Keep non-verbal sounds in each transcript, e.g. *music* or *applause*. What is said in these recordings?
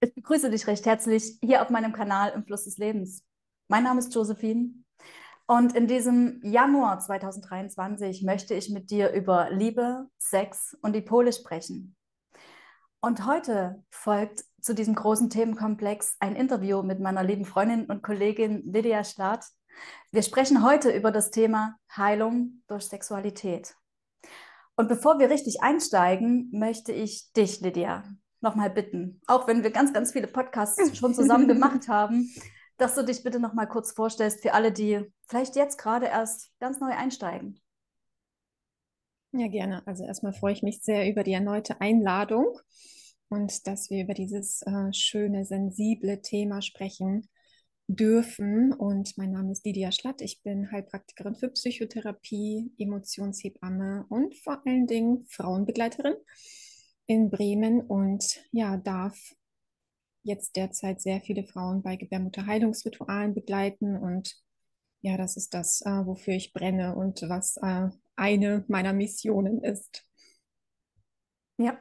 Ich begrüße dich recht herzlich hier auf meinem Kanal im Fluss des Lebens. Mein Name ist Josephine und in diesem Januar 2023 möchte ich mit dir über Liebe, Sex und die Pole sprechen. Und heute folgt zu diesem großen Themenkomplex ein Interview mit meiner lieben Freundin und Kollegin Lydia Schlatt. Wir sprechen heute über das Thema Heilung durch Sexualität. Und bevor wir richtig einsteigen, möchte ich dich, Lydia, nochmal bitten, auch wenn wir ganz, ganz viele Podcasts *laughs* schon zusammen gemacht haben, dass du dich bitte nochmal kurz vorstellst für alle, die vielleicht jetzt gerade erst ganz neu einsteigen. Ja, gerne. Also erstmal freue ich mich sehr über die erneute Einladung und dass wir über dieses äh, schöne, sensible Thema sprechen dürfen. Und mein Name ist Lydia Schlatt. Ich bin Heilpraktikerin für Psychotherapie, Emotionshebamme und vor allen Dingen Frauenbegleiterin in Bremen und ja, darf jetzt derzeit sehr viele Frauen bei Gebärmutterheilungsritualen begleiten und ja, das ist das, äh, wofür ich brenne und was äh, eine meiner Missionen ist. Ja,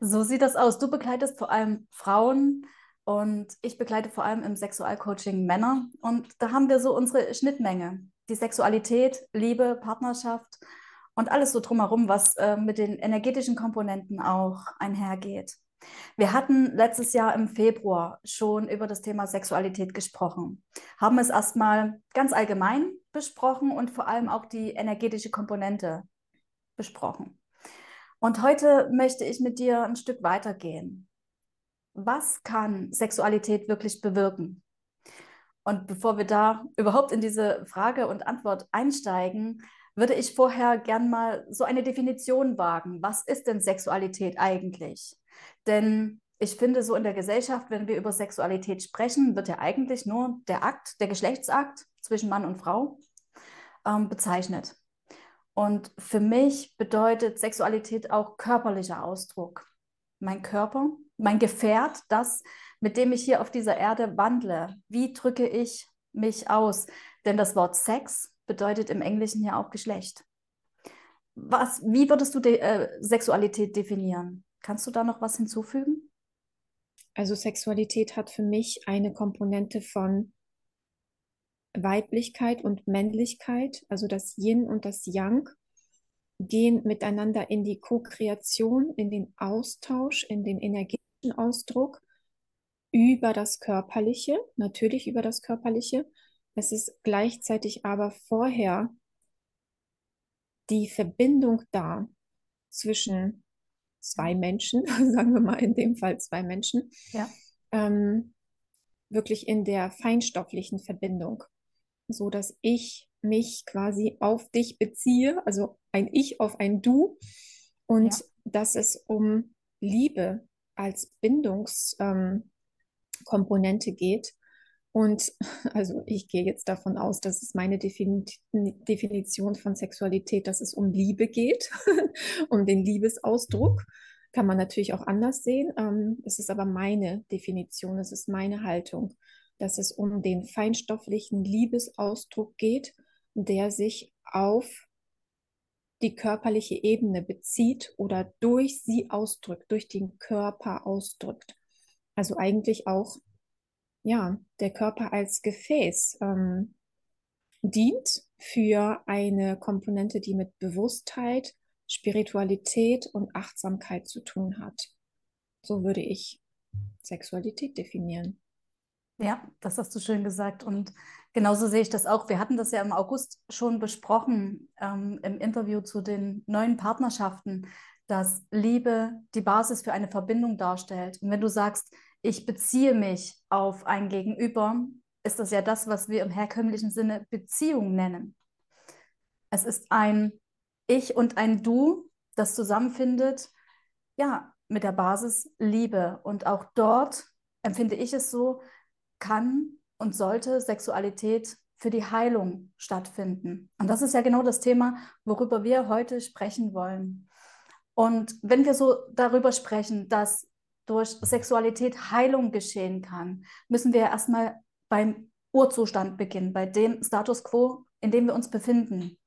so sieht das aus. Du begleitest vor allem Frauen und ich begleite vor allem im Sexualcoaching Männer und da haben wir so unsere Schnittmenge. Die Sexualität, Liebe, Partnerschaft und alles so drumherum, was äh, mit den energetischen Komponenten auch einhergeht. Wir hatten letztes Jahr im Februar schon über das Thema Sexualität gesprochen, haben es erstmal ganz allgemein besprochen und vor allem auch die energetische Komponente besprochen. Und heute möchte ich mit dir ein Stück weitergehen. Was kann Sexualität wirklich bewirken? Und bevor wir da überhaupt in diese Frage und Antwort einsteigen, würde ich vorher gern mal so eine Definition wagen. Was ist denn Sexualität eigentlich? Denn ich finde, so in der Gesellschaft, wenn wir über Sexualität sprechen, wird ja eigentlich nur der Akt, der Geschlechtsakt zwischen Mann und Frau ähm, bezeichnet. Und für mich bedeutet Sexualität auch körperlicher Ausdruck. Mein Körper, mein Gefährt, das, mit dem ich hier auf dieser Erde wandle. Wie drücke ich mich aus? Denn das Wort Sex bedeutet im Englischen ja auch Geschlecht. Was, wie würdest du de äh, Sexualität definieren? Kannst du da noch was hinzufügen? Also Sexualität hat für mich eine Komponente von Weiblichkeit und Männlichkeit, also das Yin und das Yang gehen miteinander in die Co-Kreation, in den Austausch, in den energetischen Ausdruck über das Körperliche, natürlich über das Körperliche, es ist gleichzeitig aber vorher die Verbindung da zwischen zwei Menschen, *laughs* sagen wir mal in dem Fall zwei Menschen, ja. ähm, wirklich in der feinstofflichen Verbindung, so dass ich mich quasi auf dich beziehe, also ein Ich auf ein Du und ja. dass es um Liebe als Bindungskomponente ähm, geht und *laughs* also ich gehe jetzt davon aus, dass es meine Defin Definition von Sexualität, dass es um Liebe geht, *laughs* um den Liebesausdruck. Kann man natürlich auch anders sehen. Ähm, es ist aber meine Definition, es ist meine Haltung, dass es um den feinstofflichen Liebesausdruck geht, der sich auf die körperliche Ebene bezieht oder durch sie ausdrückt, durch den Körper ausdrückt. Also eigentlich auch ja, der Körper als Gefäß ähm, dient für eine Komponente, die mit Bewusstheit, Spiritualität und Achtsamkeit zu tun hat. So würde ich Sexualität definieren. Ja, das hast du schön gesagt. Und genauso sehe ich das auch. Wir hatten das ja im August schon besprochen ähm, im Interview zu den neuen Partnerschaften, dass Liebe die Basis für eine Verbindung darstellt. Und wenn du sagst, ich beziehe mich auf ein Gegenüber, ist das ja das, was wir im herkömmlichen Sinne Beziehung nennen. Es ist ein Ich und ein Du, das zusammenfindet, ja, mit der Basis Liebe. Und auch dort, empfinde ich es so, kann und sollte Sexualität für die Heilung stattfinden. Und das ist ja genau das Thema, worüber wir heute sprechen wollen. Und wenn wir so darüber sprechen, dass durch Sexualität Heilung geschehen kann, müssen wir erstmal beim Urzustand beginnen, bei dem Status quo, in dem wir uns befinden.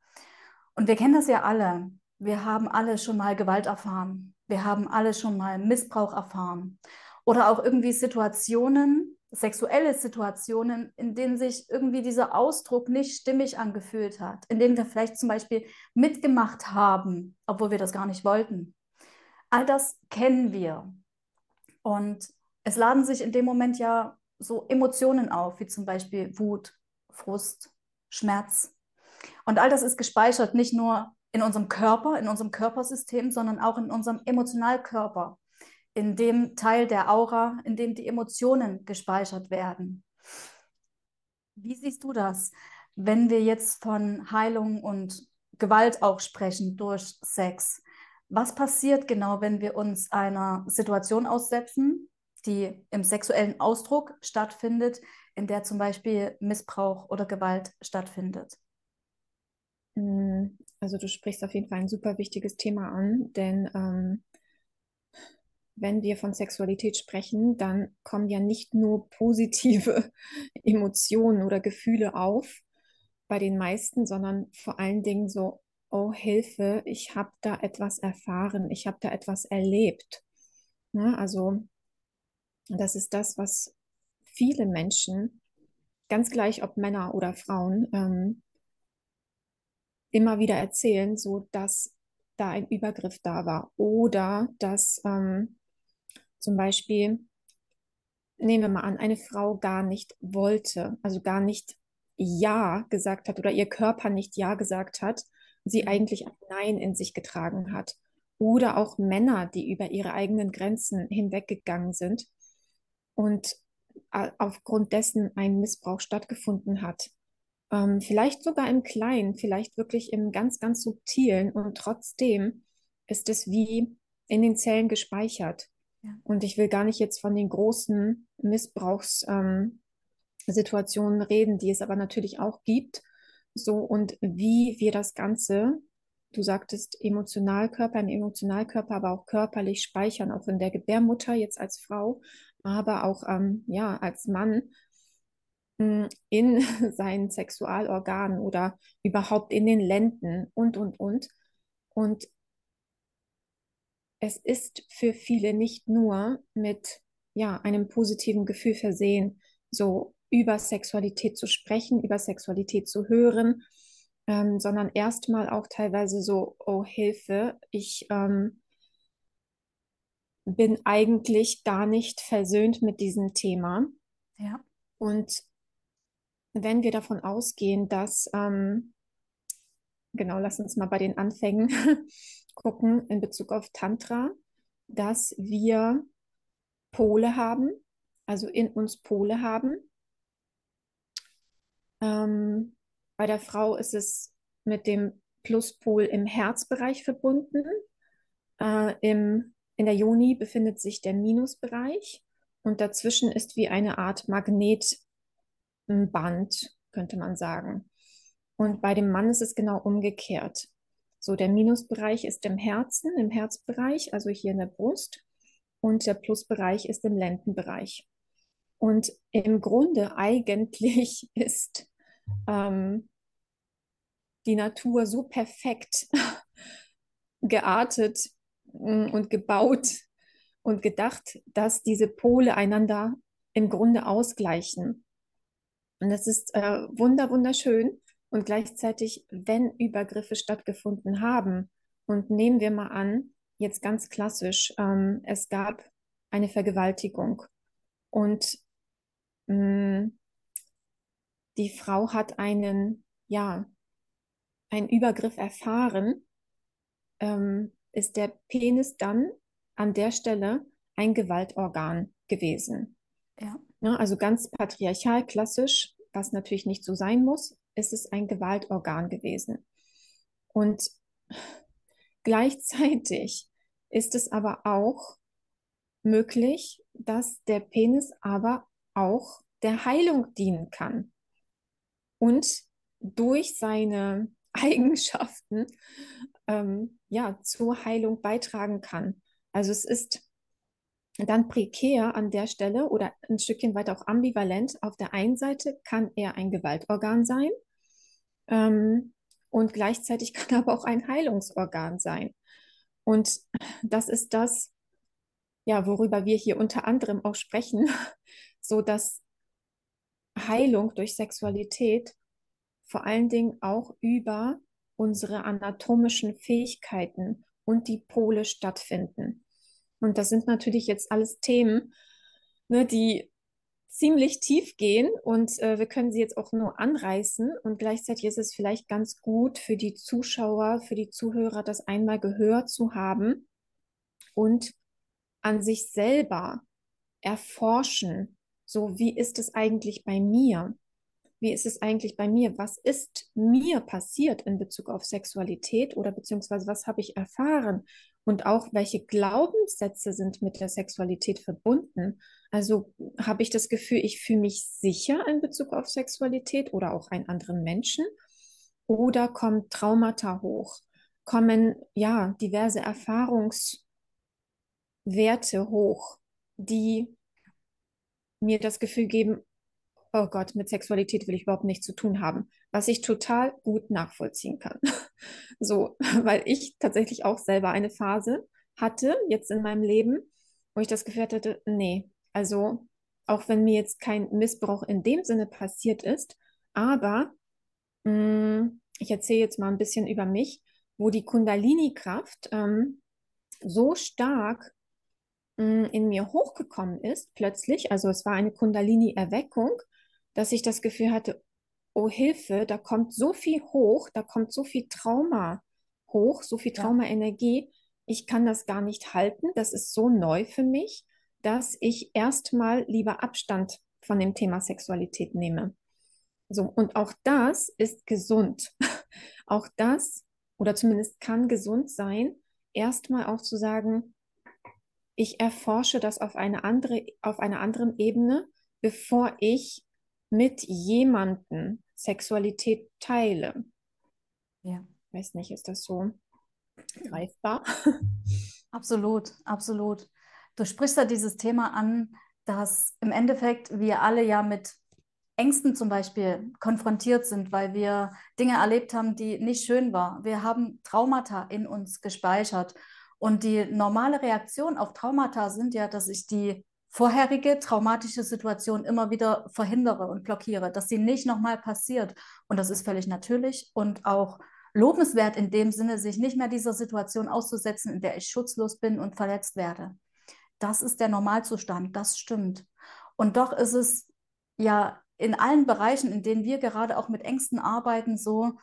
Und wir kennen das ja alle. Wir haben alle schon mal Gewalt erfahren. Wir haben alle schon mal Missbrauch erfahren. Oder auch irgendwie Situationen, sexuelle Situationen, in denen sich irgendwie dieser Ausdruck nicht stimmig angefühlt hat, in denen wir vielleicht zum Beispiel mitgemacht haben, obwohl wir das gar nicht wollten. All das kennen wir. Und es laden sich in dem Moment ja so Emotionen auf, wie zum Beispiel Wut, Frust, Schmerz. Und all das ist gespeichert nicht nur in unserem Körper, in unserem Körpersystem, sondern auch in unserem Emotionalkörper, in dem Teil der Aura, in dem die Emotionen gespeichert werden. Wie siehst du das, wenn wir jetzt von Heilung und Gewalt auch sprechen durch Sex? Was passiert genau, wenn wir uns einer Situation aussetzen, die im sexuellen Ausdruck stattfindet, in der zum Beispiel Missbrauch oder Gewalt stattfindet? Hm, also du sprichst auf jeden Fall ein super wichtiges Thema an, denn ähm, wenn wir von Sexualität sprechen, dann kommen ja nicht nur positive *laughs* Emotionen oder Gefühle auf bei den meisten, sondern vor allen Dingen so oh Hilfe, ich habe da etwas erfahren, ich habe da etwas erlebt. Ne? Also das ist das, was viele Menschen, ganz gleich ob Männer oder Frauen, ähm, immer wieder erzählen, so dass da ein Übergriff da war oder dass ähm, zum Beispiel, nehmen wir mal an, eine Frau gar nicht wollte, also gar nicht Ja gesagt hat oder ihr Körper nicht Ja gesagt hat sie mhm. eigentlich ein Nein in sich getragen hat. Oder auch Männer, die über ihre eigenen Grenzen hinweggegangen sind und aufgrund dessen ein Missbrauch stattgefunden hat. Ähm, vielleicht sogar im Kleinen, vielleicht wirklich im ganz, ganz subtilen und trotzdem ist es wie in den Zellen gespeichert. Ja. Und ich will gar nicht jetzt von den großen Missbrauchssituationen ähm, reden, die es aber natürlich auch gibt. So, und wie wir das Ganze, du sagtest Emotionalkörper, ein Emotionalkörper, aber auch körperlich speichern, auch in der Gebärmutter jetzt als Frau, aber auch ähm, ja, als Mann hm, in *laughs* seinen Sexualorganen oder überhaupt in den Lenden und, und, und. Und es ist für viele nicht nur mit ja, einem positiven Gefühl versehen, so über Sexualität zu sprechen, über Sexualität zu hören, ähm, sondern erstmal auch teilweise so, oh Hilfe, ich ähm, bin eigentlich gar nicht versöhnt mit diesem Thema. Ja. Und wenn wir davon ausgehen, dass, ähm, genau, lass uns mal bei den Anfängen *laughs* gucken in Bezug auf Tantra, dass wir Pole haben, also in uns Pole haben, ähm, bei der Frau ist es mit dem Pluspol im Herzbereich verbunden. Äh, im, in der Joni befindet sich der Minusbereich und dazwischen ist wie eine Art Magnetband, könnte man sagen. Und bei dem Mann ist es genau umgekehrt. So, der Minusbereich ist im Herzen, im Herzbereich, also hier in der Brust, und der Plusbereich ist im Lendenbereich. Und im Grunde eigentlich *laughs* ist ähm, die Natur so perfekt *laughs* geartet mm, und gebaut und gedacht, dass diese Pole einander im Grunde ausgleichen. Und das ist äh, wunder, wunderschön. Und gleichzeitig, wenn Übergriffe stattgefunden haben, und nehmen wir mal an, jetzt ganz klassisch, ähm, es gab eine Vergewaltigung und mh, die Frau hat einen, ja, einen Übergriff erfahren, ähm, ist der Penis dann an der Stelle ein Gewaltorgan gewesen. Ja. ja. Also ganz patriarchal, klassisch, was natürlich nicht so sein muss, ist es ein Gewaltorgan gewesen. Und gleichzeitig ist es aber auch möglich, dass der Penis aber auch der Heilung dienen kann und durch seine *laughs* Eigenschaften ähm, ja, zur Heilung beitragen kann. Also es ist dann prekär an der Stelle oder ein Stückchen weiter auch ambivalent. Auf der einen Seite kann er ein Gewaltorgan sein ähm, und gleichzeitig *laughs* kann er aber auch ein Heilungsorgan sein. Und das ist das, ja, worüber wir hier unter anderem auch sprechen, *laughs* so dass Heilung durch Sexualität vor allen Dingen auch über unsere anatomischen Fähigkeiten und die Pole stattfinden. Und das sind natürlich jetzt alles Themen, ne, die ziemlich tief gehen und äh, wir können sie jetzt auch nur anreißen und gleichzeitig ist es vielleicht ganz gut für die Zuschauer, für die Zuhörer, das einmal gehört zu haben und an sich selber erforschen, so wie ist es eigentlich bei mir? Wie ist es eigentlich bei mir? Was ist mir passiert in Bezug auf Sexualität oder beziehungsweise was habe ich erfahren? Und auch welche Glaubenssätze sind mit der Sexualität verbunden? Also habe ich das Gefühl, ich fühle mich sicher in Bezug auf Sexualität oder auch einen anderen Menschen? Oder kommen Traumata hoch? Kommen ja diverse Erfahrungswerte hoch, die mir das Gefühl geben, oh Gott, mit Sexualität will ich überhaupt nichts zu tun haben, was ich total gut nachvollziehen kann. *laughs* So, weil ich tatsächlich auch selber eine Phase hatte, jetzt in meinem Leben, wo ich das Gefühl hatte, nee, also auch wenn mir jetzt kein Missbrauch in dem Sinne passiert ist, aber mh, mm, ich erzähle jetzt mal ein bisschen über mich, wo die Kundalini-Kraft ähm, so stark in mir hochgekommen ist, plötzlich, also es war eine Kundalini-Erweckung, dass ich das Gefühl hatte, oh Hilfe, da kommt so viel hoch, da kommt so viel Trauma hoch, so viel Trauma-Energie. Ich kann das gar nicht halten. Das ist so neu für mich, dass ich erstmal lieber Abstand von dem Thema Sexualität nehme. So, und auch das ist gesund. *laughs* auch das, oder zumindest kann gesund sein, erstmal auch zu sagen, ich erforsche das auf eine andere, auf einer anderen Ebene, bevor ich mit jemandem Sexualität teile. Ja. Weiß nicht, ist das so greifbar? *laughs* Absolut, absolut. Du sprichst da dieses Thema an, dass im Endeffekt wir alle ja mit Ängsten zum Beispiel konfrontiert sind, weil wir Dinge erlebt haben, die nicht schön waren. Wir haben Traumata in uns gespeichert. Und die normale Reaktion auf Traumata sind ja, dass ich die vorherige traumatische Situation immer wieder verhindere und blockiere, dass sie nicht nochmal passiert. Und das ist völlig natürlich und auch lobenswert in dem Sinne, sich nicht mehr dieser Situation auszusetzen, in der ich schutzlos bin und verletzt werde. Das ist der Normalzustand, das stimmt. Und doch ist es ja in allen Bereichen, in denen wir gerade auch mit Ängsten arbeiten, so,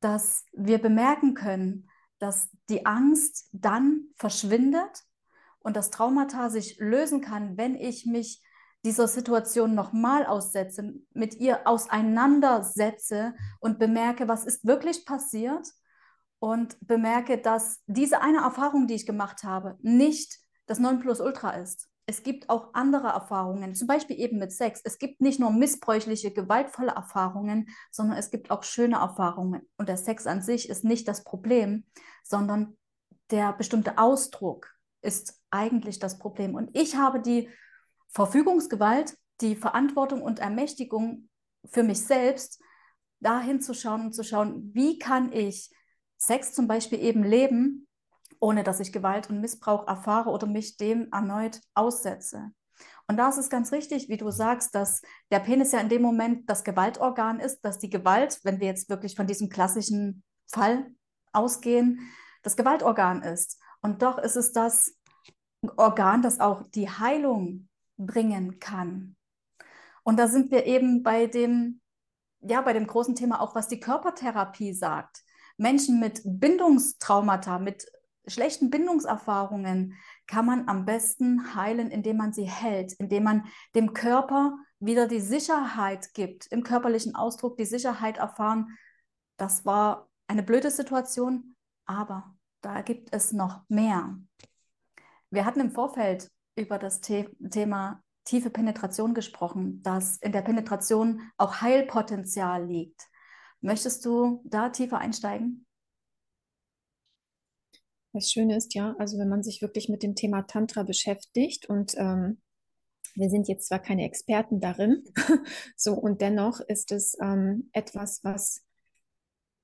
dass wir bemerken können, dass die Angst dann verschwindet, und das Traumata sich lösen kann, wenn ich mich dieser Situation nochmal aussetze, mit ihr auseinandersetze und bemerke, was ist wirklich passiert und bemerke, dass diese eine Erfahrung, die ich gemacht habe, nicht das Nonplusultra ist. Es gibt auch andere Erfahrungen, zum Beispiel eben mit Sex. Es gibt nicht nur missbräuchliche, gewaltvolle Erfahrungen, sondern es gibt auch schöne Erfahrungen. Und der Sex an sich ist nicht das Problem, sondern der bestimmte Ausdruck ist eigentlich das Problem. Und ich habe die Verfügungsgewalt, die Verantwortung und Ermächtigung für mich selbst, dahin zu schauen und zu schauen, wie kann ich Sex zum Beispiel eben leben, ohne dass ich Gewalt und Missbrauch erfahre oder mich dem erneut aussetze. Und da ist es ganz richtig, wie du sagst, dass der Penis ja in dem Moment das Gewaltorgan ist, dass die Gewalt, wenn wir jetzt wirklich von diesem klassischen Fall ausgehen, das Gewaltorgan ist. Und doch ist es das Organ, das auch die Heilung bringen kann. Und da sind wir eben bei dem, ja, bei dem großen Thema auch, was die Körpertherapie sagt. Menschen mit Bindungstraumata, mit schlechten Bindungserfahrungen kann man am besten heilen, indem man sie hält, indem man dem Körper wieder die Sicherheit gibt, im körperlichen Ausdruck die Sicherheit erfahren, das war eine blöde Situation, aber da gibt es noch mehr. Wir hatten im Vorfeld über das The Thema tiefe Penetration gesprochen, dass in der Penetration auch Heilpotenzial liegt. Möchtest du da tiefer einsteigen? Das Schöne ist ja, also wenn man sich wirklich mit dem Thema Tantra beschäftigt und ähm, wir sind jetzt zwar keine Experten darin, *laughs* so und dennoch ist es ähm, etwas, was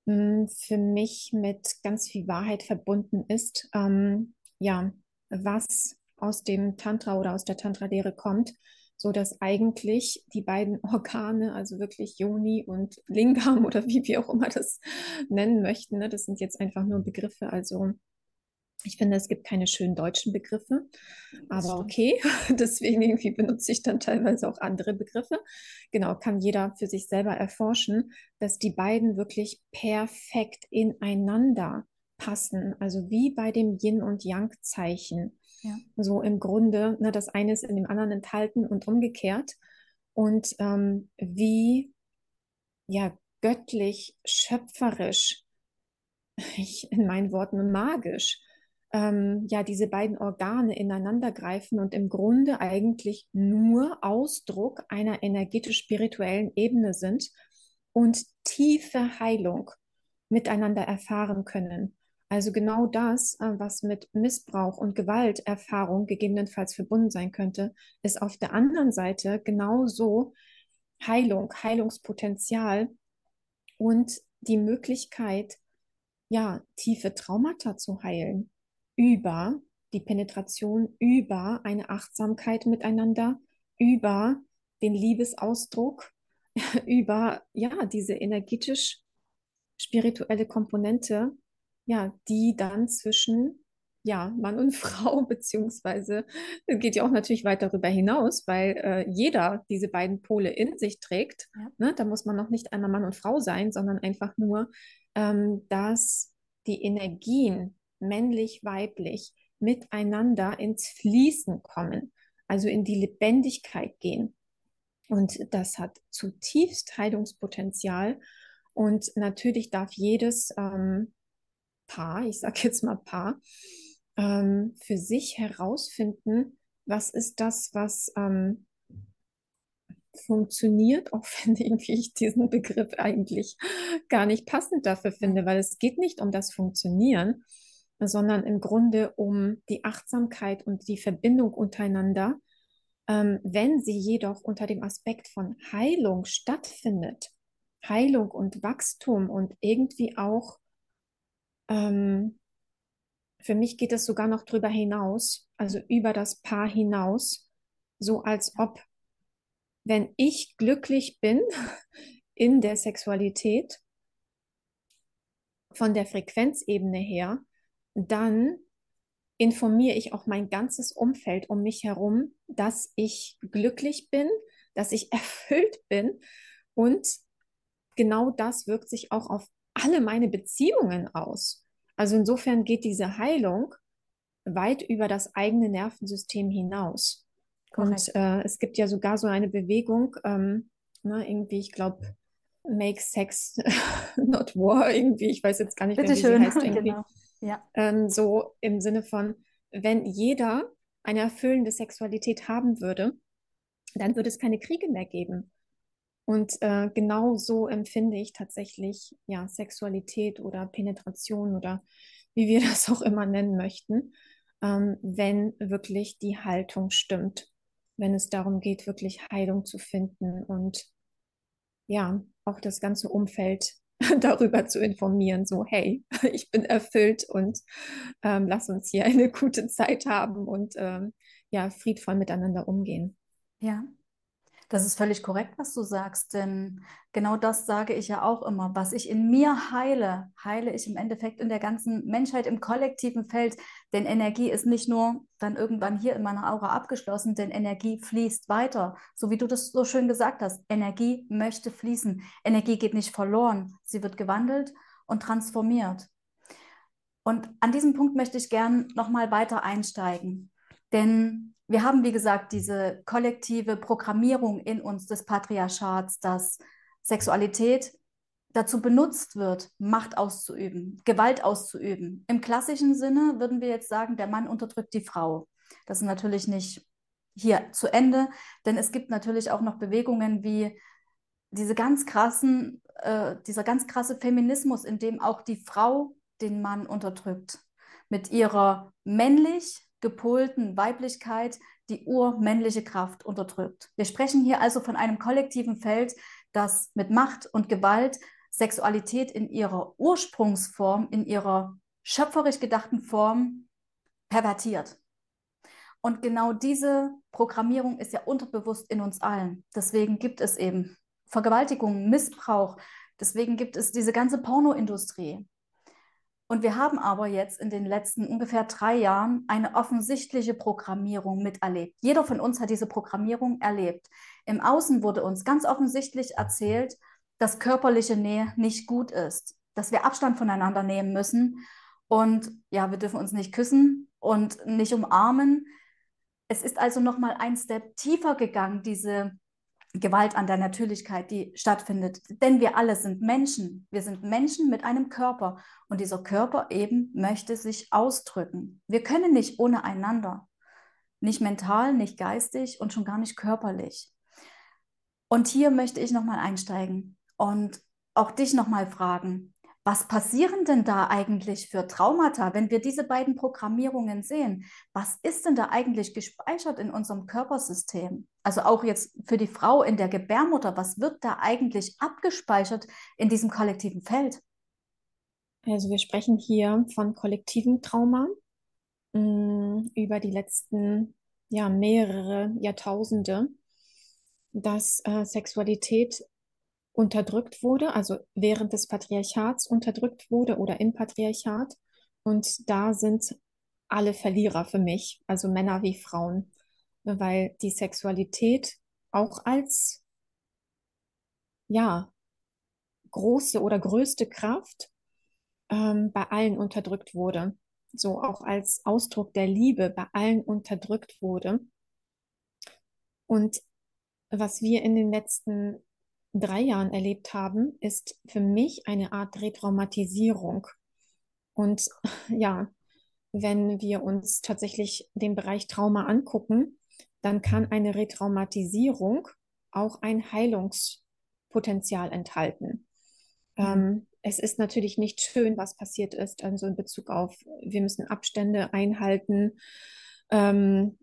mh, hm, für mich mit ganz viel Wahrheit verbunden ist. Ähm, ja, was aus dem Tantra oder aus der Tantra-Lehre kommt, so dass eigentlich die beiden *laughs* Organe, also wirklich Yoni und Lingam *laughs* oder wie wir auch immer das nennen möchten, ne, das sind jetzt einfach nur Begriffe, also ich finde, es gibt keine schönen deutschen Begriffe, aber okay, *laughs* deswegen irgendwie benutze ich dann teilweise auch andere Begriffe. Genau, kann jeder für sich selber erforschen, dass die beiden wirklich perfekt ineinander passen, also wie bei dem Yin und Yang Zeichen. Ja. So im Grunde, ne, das eine ist in dem anderen enthalten und umgekehrt. Und ähm, wie ja göttlich, schöpferisch, *laughs* ich, in meinen Worten magisch, ähm, ja diese beiden Organe ineinander greifen und im Grunde eigentlich nur Ausdruck einer energetisch-spirituellen Ebene sind und tiefe Heilung miteinander erfahren können. Also genau das, äh, was mit Missbrauch und Gewalterfahrung gegebenenfalls verbunden sein könnte, ist auf der anderen Seite genauso Heilung, Heilungspotenzial und die Möglichkeit, ja, tiefe Traumata zu heilen über die Penetration, über eine Achtsamkeit miteinander, über den Liebesausdruck, *laughs* über ja, diese energetisch spirituelle Komponente, ja, die dann zwischen ja, Mann und *laughs* Frau, beziehungsweise geht ja auch natürlich weit darüber hinaus, weil äh, jeder diese beiden Pole in sich trägt. Ja. Ne? Da muss man noch nicht einmal Mann und Frau sein, sondern einfach nur, ähm, dass die Energien männlich, weiblich miteinander ins Fließen kommen, also in die Lebendigkeit gehen. Und das hat zutiefst Heilungspotenzial. Und natürlich darf jedes ähm, Paar, ich sage jetzt mal Paar, ähm, für sich herausfinden, was ist das, was ähm, funktioniert, auch *laughs* wenn ich diesen Begriff eigentlich gar nicht passend dafür finde, weil es geht nicht um das Funktionieren, sondern im Grunde um die Achtsamkeit und die Verbindung untereinander. Ähm, wenn sie jedoch unter dem Aspekt von Heilung stattfindet, Heilung und Wachstum und irgendwie auch, ähm, für mich geht es sogar noch drüber hinaus, also über das Paar hinaus, so als ob, wenn ich glücklich bin *laughs* in der Sexualität, von der Frequenzebene her, dann informiere ich auch mein ganzes Umfeld um mich herum, dass ich glücklich bin, dass ich *laughs* erfüllt bin. Und genau das wirkt sich auch auf alle meine Beziehungen aus. Also insofern geht diese Heilung weit über das eigene Nervensystem hinaus. Korrekt. Und äh, es gibt ja sogar so eine Bewegung, ähm, ne, irgendwie, ich glaube, Make Sex *laughs* Not War, irgendwie, ich weiß jetzt gar nicht, wie schön. sie heißt. *laughs* Irgendwie. Genau. Ja. Ähm, so im Sinne von, wenn jeder eine erfüllende Sexualität haben würde, dann würde es keine Kriege mehr geben. Und äh, genau so empfinde ich tatsächlich ja Sexualität oder Penetration oder wie wir *laughs* das auch immer nennen möchten, ähm, wenn wirklich die Haltung stimmt, wenn es darum geht, wirklich Heilung zu finden und ja, auch das ganze Umfeld *laughs* darüber zu informieren, so hey, *laughs* ich bin erfüllt und ähm, lass uns hier eine gute Zeit haben und ähm, ja, friedvoll miteinander umgehen. Ja, das ist völlig korrekt, was du sagst, denn genau das sage ich ja auch immer. Was ich in mir heile, heile ich im Endeffekt in der ganzen Menschheit, im kollektiven Feld. Denn Energie ist nicht nur dann irgendwann hier in meiner Aura abgeschlossen, denn Energie fließt weiter. So wie du das so schön gesagt hast, Energie möchte fließen. Energie geht nicht verloren, sie wird gewandelt und transformiert. Und an diesem Punkt möchte ich gern nochmal weiter einsteigen. Denn wir haben, wie gesagt, diese kollektive Programmierung in uns des Patriarchats, dass Sexualität dazu benutzt wird, Macht auszuüben, Gewalt auszuüben. Im klassischen Sinne würden wir jetzt sagen, der Mann unterdrückt die Frau. Das ist natürlich nicht hier zu Ende, denn es gibt natürlich auch noch Bewegungen wie diese ganz krassen, äh, dieser ganz krasse Feminismus, in dem auch die Frau den Mann unterdrückt. Mit ihrer männlich gepolten Weiblichkeit die urmännliche Kraft unterdrückt. Wir sprechen hier also von einem kollektiven Feld, das mit Macht und Gewalt Sexualität in ihrer Ursprungsform, in ihrer schöpferisch gedachten Form pervertiert. Und genau diese Programmierung ist ja unterbewusst in uns allen. Deswegen gibt es eben Vergewaltigung, Missbrauch. Deswegen gibt es diese ganze Pornoindustrie. Und wir haben aber jetzt in den letzten ungefähr drei Jahren eine offensichtliche Programmierung miterlebt. Jeder von uns hat diese Programmierung erlebt. Im Außen wurde uns ganz offensichtlich erzählt, dass körperliche Nähe nicht gut ist, dass wir Abstand voneinander nehmen müssen und ja, wir dürfen uns nicht küssen und nicht umarmen. Es ist also noch mal ein Step tiefer gegangen, diese Gewalt an der Natürlichkeit, die stattfindet. Denn wir alle sind Menschen. Wir sind Menschen mit einem Körper. Und dieser Körper eben möchte sich ausdrücken. Wir können nicht ohne einander. Nicht mental, nicht geistig und schon gar nicht körperlich. Und hier möchte ich nochmal einsteigen und auch dich nochmal fragen, was passieren denn da eigentlich für Traumata, wenn wir diese beiden Programmierungen sehen? Was ist denn da eigentlich gespeichert in unserem Körpersystem? Also auch jetzt für die Frau in der Gebärmutter, was wird da eigentlich abgespeichert in diesem kollektiven Feld? Also wir sprechen hier von kollektivem Trauma mm, über die letzten ja, mehrere Jahrtausende, dass äh, Sexualität unterdrückt wurde, also während des Patriarchats unterdrückt wurde oder im Patriarchat. Und da sind alle Verlierer für mich, also Männer wie Frauen, weil die Sexualität auch als ja große oder größte Kraft ähm, bei allen unterdrückt wurde, so auch als Ausdruck der Liebe bei allen unterdrückt wurde. Und was wir in den letzten drei Jahren erlebt haben, ist für mich eine Art Retraumatisierung. Und *laughs* ja, wenn wir uns tatsächlich den Bereich Trauma angucken, dann kann eine Retraumatisierung auch ein Heilungspotenzial enthalten. Mhm. Ähm, es ist natürlich nicht schön, was passiert ist, also in Bezug auf, wir müssen Abstände einhalten. Ähm,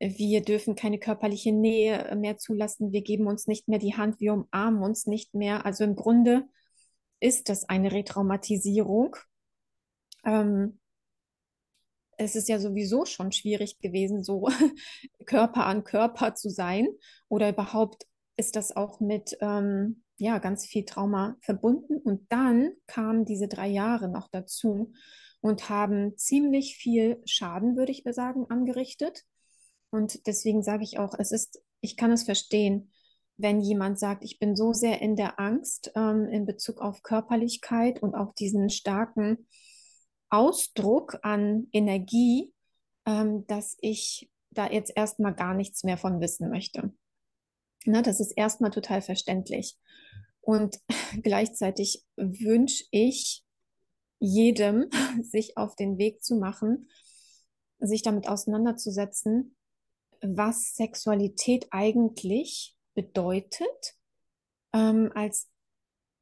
wir dürfen keine körperliche Nähe äh, mehr zulassen, wir geben uns nicht mehr die Hand, wir umarmen uns nicht mehr. Also im Grunde ist das eine Retraumatisierung. Ähm, es ist ja sowieso schon schwierig gewesen, so *laughs* Körper an Körper zu sein. Oder überhaupt ist das auch mit ähm, ja, ganz viel Trauma verbunden. Und dann kamen diese drei Jahre noch dazu und haben ziemlich viel Schaden, würde ich sagen, angerichtet. Und deswegen sage ich auch, es ist, ich kann es verstehen, wenn jemand sagt, ich bin so sehr in der Angst ähm, in Bezug auf Körperlichkeit und auch diesen starken Ausdruck an Energie, ähm, dass ich da jetzt erstmal gar nichts mehr von wissen möchte. Na, das ist erstmal total verständlich. Und *laughs* gleichzeitig wünsche ich jedem, *laughs* sich auf den Weg zu machen, sich damit auseinanderzusetzen, was Sexualität eigentlich bedeutet, ähm, als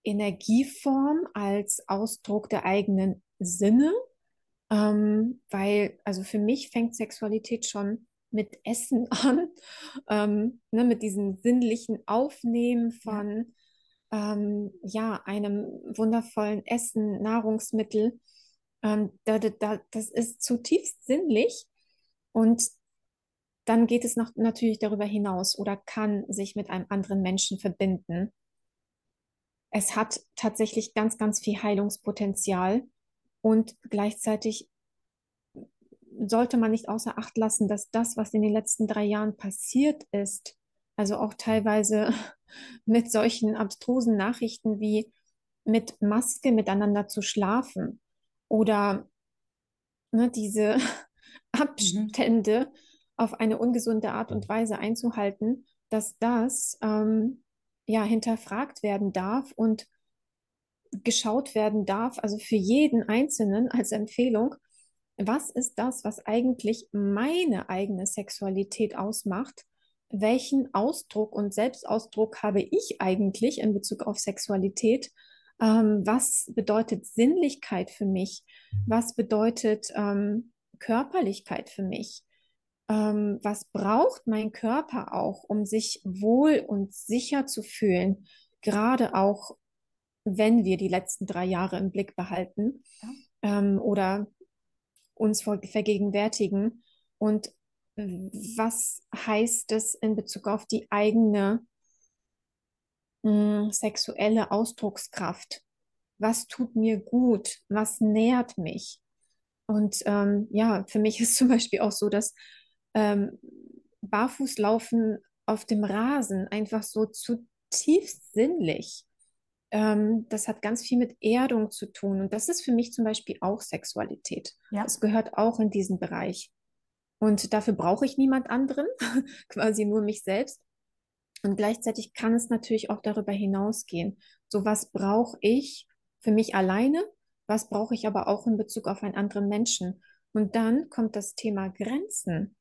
Energieform, als Ausdruck der eigenen Sinne, ähm, weil, also für mich fängt Sexualität schon mit Essen *laughs* an, ähm, ne, mit diesem sinnlichen Aufnehmen von ja. Ähm, ja einem wundervollen Essen, Nahrungsmittel. Ähm, da, da, das ist zutiefst sinnlich und dann geht es noch, natürlich darüber hinaus oder kann sich mit einem anderen Menschen verbinden. Es hat tatsächlich ganz, ganz viel Heilungspotenzial und gleichzeitig sollte man nicht außer Acht lassen, dass das, was in den letzten drei Jahren passiert ist, also auch teilweise *laughs* mit solchen abstrusen Nachrichten wie mit Maske miteinander zu schlafen oder ne, diese *laughs* mhm. Auf eine ungesunde Art und Weise einzuhalten, dass das ähm, ja hinterfragt werden darf und geschaut werden darf, also für jeden Einzelnen als Empfehlung, was ist das, was eigentlich meine eigene Sexualität ausmacht? Welchen Ausdruck und Selbstausdruck habe ich eigentlich in Bezug auf Sexualität? Ähm, was bedeutet Sinnlichkeit für mich? Was bedeutet ähm, Körperlichkeit für mich? Ähm, was braucht mein Körper auch, um sich wohl und sicher zu fühlen, gerade auch wenn wir die letzten drei Jahre im Blick behalten ja. ähm, oder uns vergegenwärtigen. Und was heißt es in Bezug auf die eigene mh, sexuelle Ausdruckskraft? Was tut mir gut? Was nährt mich? Und ähm, ja, für mich ist zum Beispiel auch so, dass ähm, Barfußlaufen auf dem Rasen einfach so zutiefst sinnlich. Ähm, das hat ganz viel mit Erdung zu tun. Und das ist für mich zum Beispiel auch Sexualität. Ja. Das gehört auch in diesen Bereich. Und dafür brauche ich niemand anderen, *laughs* quasi nur mich selbst. Und gleichzeitig kann es natürlich auch darüber hinausgehen. So was brauche ich für mich alleine, was brauche ich aber auch in Bezug auf einen anderen Menschen. Und dann kommt das Thema Grenzen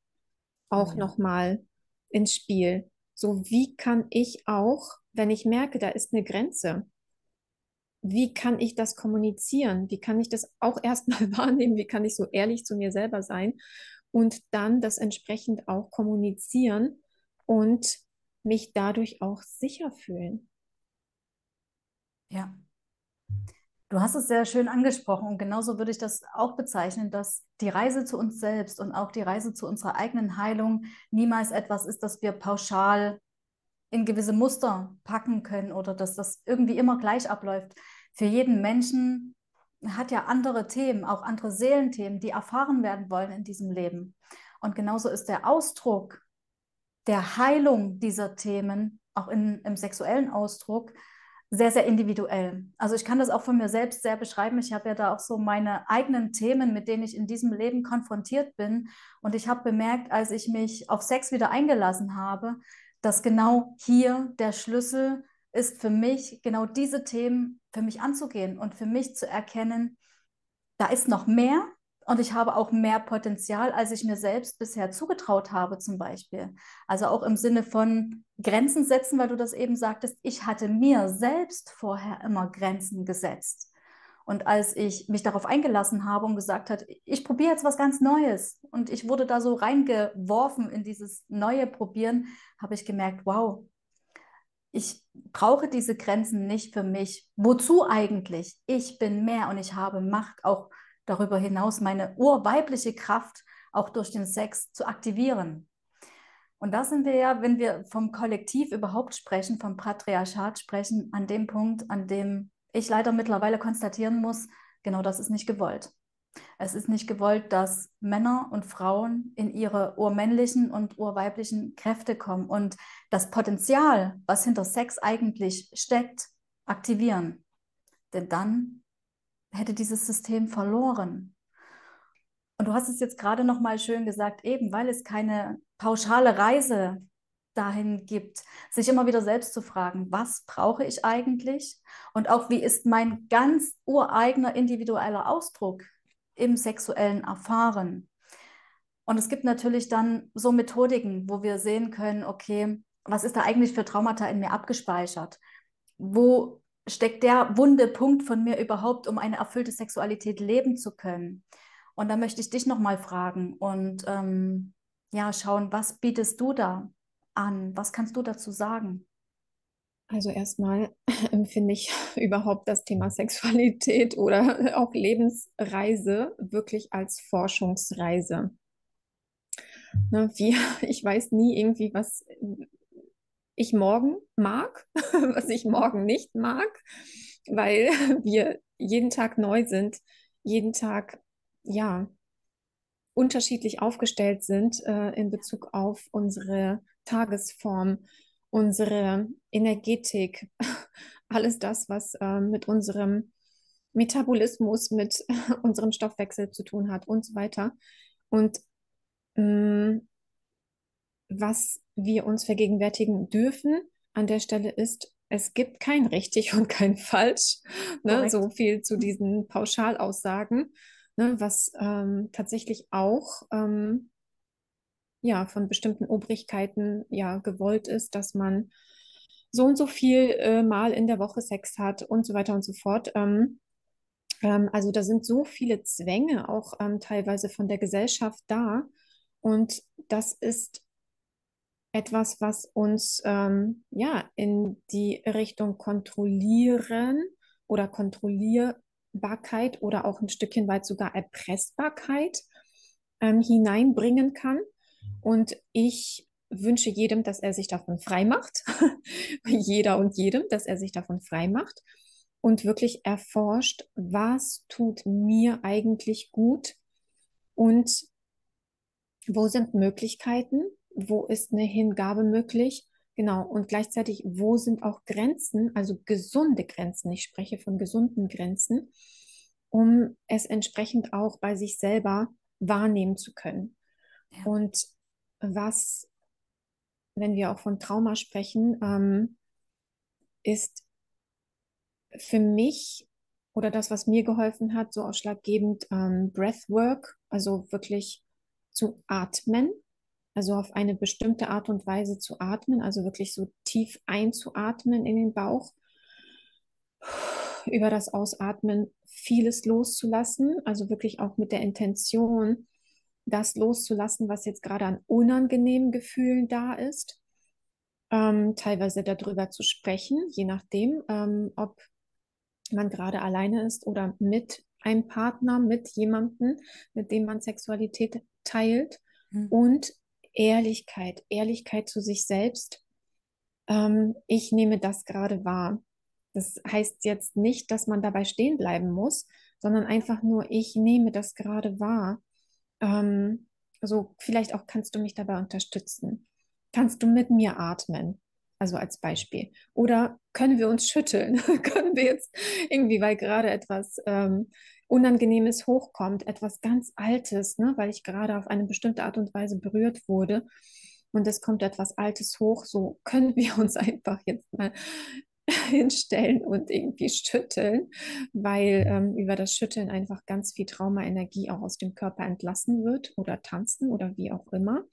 auch Ja. nochmal ins Spiel. So, wie kann ich auch, wenn ich merke, da ist eine Grenze, wie kann ich das kommunizieren? Wie kann ich das auch erstmal *laughs* wahrnehmen? Wie kann ich so ehrlich zu mir selber sein und dann das entsprechend auch kommunizieren und mich dadurch auch sicher fühlen? Ja. Du hast es sehr schön angesprochen und genauso würde ich das auch bezeichnen, dass die Reise zu uns selbst und auch die Reise zu unserer eigenen Heilung niemals etwas ist, das wir pauschal in gewisse Muster packen können oder dass das irgendwie immer gleich abläuft. Für jeden Menschen hat ja andere Themen, auch andere Seelenthemen, die erfahren werden wollen in diesem Leben. Und genauso ist der Ausdruck der Heilung dieser Themen, auch in, im sexuellen Ausdruck, sehr, sehr individuell. Also ich kann das auch von mir selbst sehr beschreiben. Ich habe ja da auch so meine eigenen Themen, mit denen ich in diesem Leben konfrontiert bin. Und ich habe bemerkt, als ich mich auf Sex wieder eingelassen habe, dass genau hier der Schlüssel ist für mich, genau diese Themen für mich anzugehen und für mich zu erkennen, da ist noch mehr und ich habe auch mehr Potenzial, als ich mir selbst bisher zugetraut habe, zum Beispiel. Also auch im Sinne von Grenzen setzen, weil du das eben sagtest, ich hatte mir selbst vorher immer Grenzen gesetzt. Und als ich mich darauf eingelassen habe und gesagt hat, ich probiere jetzt was ganz Neues und ich wurde da so reingeworfen in dieses neue Probieren, habe ich gemerkt, wow, ich brauche diese Grenzen nicht für mich. Wozu eigentlich? Ich bin mehr und ich habe Macht, auch darüber hinaus meine urweibliche Kraft auch durch den Sex zu aktivieren. Und da sind wir ja, wenn wir vom Kollektiv überhaupt sprechen, vom Patriarchat sprechen, an dem Punkt, an dem ich leider mittlerweile konstatieren muss, genau das ist nicht gewollt. Es ist nicht gewollt, dass Männer und Frauen in ihre urmännlichen und urweiblichen Kräfte kommen und das Potenzial, was hinter Sex eigentlich steckt, aktivieren. Denn dann hätte dieses System verloren. Und du hast es jetzt gerade noch mal schön gesagt, eben weil es keine pauschale Reise dahin gibt, sich immer wieder selbst zu fragen, was brauche ich eigentlich? Und auch, wie ist mein ganz ureigener individueller Ausdruck im sexuellen Erfahren? Und es gibt natürlich dann so Methodiken, wo wir sehen können, okay, was ist da eigentlich für Traumata in mir abgespeichert? Wo steckt der wunde Punkt von mir überhaupt, um eine erfüllte Sexualität leben zu können? Und da möchte ich dich nochmal fragen und ähm, ja, schauen, was bietest du da an? Was kannst du dazu sagen? Also erstmal *laughs* empfinde ich *laughs* überhaupt das Thema Sexualität *laughs* oder auch Lebensreise wirklich als Forschungsreise. Ne, wie, ich weiß nie irgendwie, was ich morgen mag, *laughs* was ich morgen nicht mag, weil *laughs* wir jeden Tag neu sind, jeden Tag ja unterschiedlich aufgestellt sind äh, in Bezug auf unsere Tagesform, unsere Energetik, *laughs* alles das, was äh, mit unserem Metabolismus, mit unserem Stoffwechsel zu tun hat und so weiter. Und mh, mm, was wir uns vergegenwärtigen dürfen an der Stelle ist, es gibt kein richtig *laughs* und kein falsch. Ne? So viel zu diesen Pauschalaussagen, ne? was ähm, tatsächlich auch ähm, ja, von bestimmten Obrigkeiten ja gewollt ist, dass man so und so viel äh, Mal in der Woche Sex hat und so weiter und so fort. Ähm, ähm, also da sind so viele Zwänge auch ähm, teilweise von der Gesellschaft da. Und das ist etwas, was uns ähm, ja in die Richtung kontrollieren oder Kontrollierbarkeit oder auch ein Stückchen weit sogar Erpressbarkeit ähm, hineinbringen kann. Und ich wünsche jedem, dass er sich davon frei macht. *laughs* Jeder und jedem, dass er sich davon frei macht und wirklich erforscht, was tut mir eigentlich gut und wo sind Möglichkeiten, wo ist eine Hingabe möglich, genau, und gleichzeitig, wo sind auch Grenzen, also gesunde Grenzen, ich spreche von gesunden Grenzen, um es entsprechend auch bei sich selber wahrnehmen zu können. Ja. Und was, wenn wir auch von Trauma sprechen, ähm, ist für mich oder das, was mir geholfen hat, so ausschlaggebend ähm, Breathwork, also wirklich zu atmen, also auf eine bestimmte Art und Weise zu atmen, also wirklich so tief einzuatmen in den Bauch, über das Ausatmen vieles loszulassen, also wirklich auch mit der Intention, das loszulassen, was jetzt gerade an unangenehmen Gefühlen da ist. Ähm, teilweise darüber zu sprechen, je nachdem, ähm, ob man gerade alleine ist oder mit einem Partner, mit jemandem, mit dem man Sexualität teilt. Mhm. Und Ehrlichkeit, Ehrlichkeit zu sich selbst. Ähm, ich nehme das gerade wahr. Das heißt jetzt nicht, dass man dabei stehen bleiben muss, sondern einfach nur, ich nehme das gerade wahr. Ähm, also vielleicht auch kannst du mich dabei unterstützen. Kannst du mit mir atmen? Also als Beispiel. Oder können wir uns schütteln? *laughs* können wir jetzt irgendwie, weil gerade etwas ähm, Unangenehmes hochkommt, etwas ganz Altes, ne? weil ich gerade auf eine bestimmte Art und Weise berührt wurde und es kommt etwas Altes hoch, so können wir uns *laughs* einfach jetzt mal *laughs* hinstellen und irgendwie schütteln, weil ähm, über das Schütteln einfach ganz viel Traumaenergie auch aus dem Körper entlassen wird oder tanzen oder wie auch immer.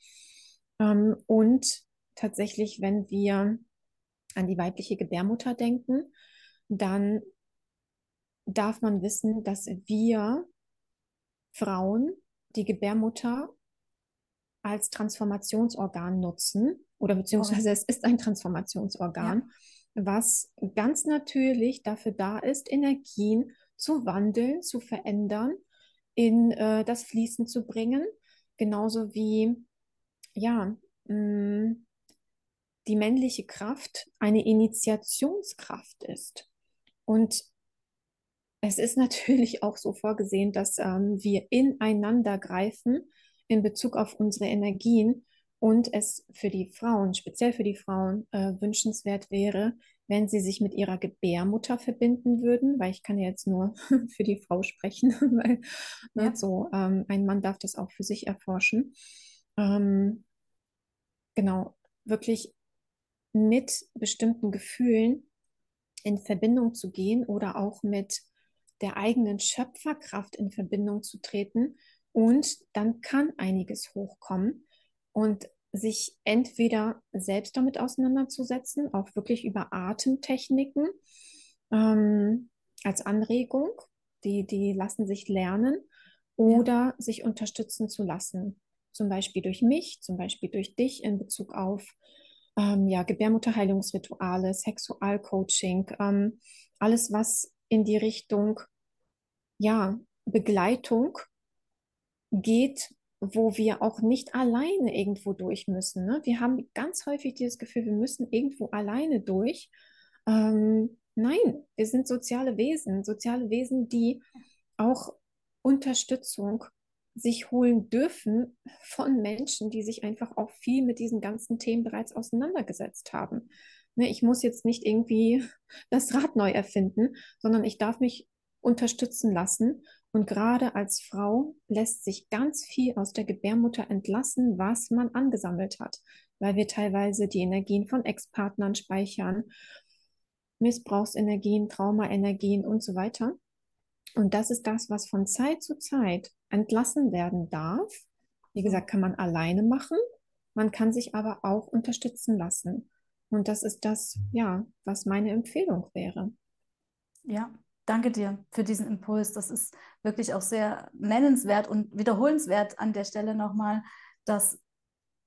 Ähm, und tatsächlich, wenn wir an die weibliche Gebärmutter denken, dann darf man wissen, dass wir Frauen die Gebärmutter als Transformationsorgan nutzen oder beziehungsweise es ist ein Transformationsorgan, ja. was ganz natürlich dafür da ist, Energien zu wandeln, zu verändern, in äh, das Fließen zu bringen, genauso wie ja mh, mm, die männliche Kraft eine Initiationskraft ist. Und es ist natürlich auch so vorgesehen, dass ähm, wir ineinander greifen in Bezug auf unsere Energien und es für die Frauen, speziell für die Frauen, äh, wünschenswert wäre, wenn sie sich mit ihrer Gebärmutter verbinden würden, weil ich kann ja jetzt nur *laughs* für die Frau sprechen, *laughs* weil ne, ja. so ähm, ein Mann darf das auch für sich erforschen. Ähm, genau, wirklich mit bestimmten Gefühlen in Verbindung zu gehen oder auch mit der eigenen Schöpferkraft in Verbindung zu treten. Und dann kann einiges hochkommen und sich entweder selbst damit auseinanderzusetzen, auch wirklich über Atemtechniken ähm, als Anregung, die, die lassen sich lernen, oder ja. sich unterstützen zu lassen. Zum Beispiel durch mich, zum Beispiel durch dich in Bezug auf ähm, ja, Gebärmutterheilungsrituale, Sexualcoaching, ähm, alles, was in die Richtung ja, Begleitung geht, wo wir auch nicht alleine irgendwo durch müssen. Ne? Wir haben ganz häufig dieses Gefühl, wir müssen irgendwo alleine durch. Ähm, nein, wir sind soziale Wesen, soziale Wesen, die auch Unterstützung sich holen dürfen von Menschen, die sich einfach auch viel mit diesen ganzen Themen bereits auseinandergesetzt haben. Ne, ich muss jetzt nicht irgendwie *laughs* das Rad neu erfinden, sondern ich darf mich unterstützen lassen. Und gerade als Frau lässt sich ganz viel aus der Gebärmutter entlassen, was man angesammelt hat, weil wir teilweise die Energien von Ex-Partnern speichern, Missbrauchsenergien, Traumaenergien und so weiter. Und das ist das, was von Zeit zu Zeit entlassen werden darf. Wie gesagt, kann man alleine machen. Man kann sich aber auch unterstützen lassen. Und das ist das, ja, was meine Empfehlung wäre. Ja, danke dir für diesen Impuls. Das ist wirklich auch sehr nennenswert und wiederholenswert an der Stelle nochmal, dass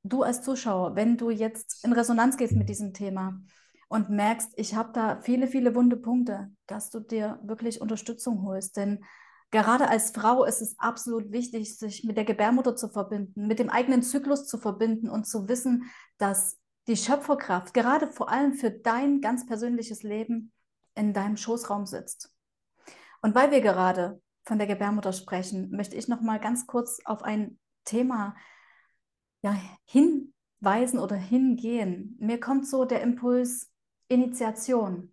du als Zuschauer, wenn du jetzt in Resonanz gehst mit diesem Thema, und merkst, ich habe da viele, viele wunde Punkte, dass du dir wirklich Unterstützung holst. Denn Gerade als Frau ist es absolut wichtig, sich mit der Gebärmutter zu verbinden, mit dem eigenen Zyklus zu verbinden und zu wissen, dass die Schöpferkraft gerade vor allem für dein ganz persönliches Leben in deinem Schoßraum sitzt. Und weil wir gerade von der Gebärmutter sprechen, möchte ich noch mal ganz kurz auf ein Thema ja, hinweisen oder hingehen. Mir kommt so der Impuls Initiation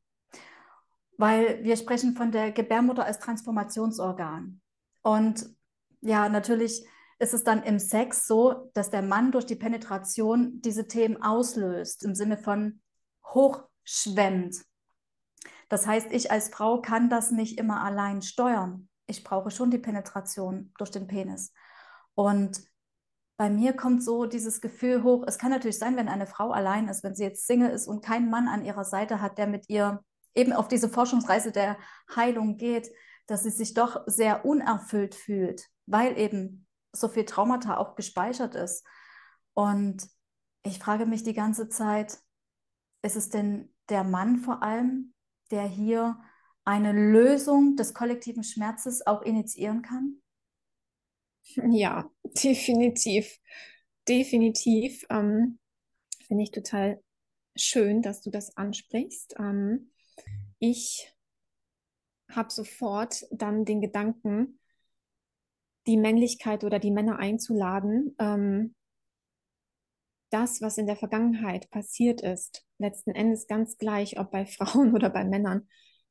weil wir sprechen von der Gebärmutter als Transformationsorgan. Und ja, natürlich ist es dann im Sex so, dass der Mann durch die Penetration diese Themen auslöst, im Sinne von hochschwemmt. Das heißt, ich als Frau kann das nicht immer allein steuern. Ich brauche schon die Penetration durch den Penis. Und bei mir kommt so dieses Gefühl hoch, es kann natürlich sein, wenn eine Frau allein ist, wenn sie jetzt Single ist und keinen Mann an ihrer Seite hat, der mit ihr eben auf diese Forschungsreise der Heilung geht, dass sie sich doch sehr unerfüllt fühlt, weil eben so viel Traumata auch gespeichert ist. Und ich frage mich die ganze Zeit, ist es denn der Mann vor allem, der hier eine Lösung des kollektiven Schmerzes auch initiieren kann? Ja, *laughs* definitiv. Definitiv. Ähm, Finde ich total schön, dass du das ansprichst. Ähm, ich habe sofort dann den Gedanken, die Männlichkeit oder die Männer einzuladen, ähm, das, was in der Vergangenheit passiert ist, letzten Endes ganz gleich, ob bei *laughs* Frauen oder bei Männern,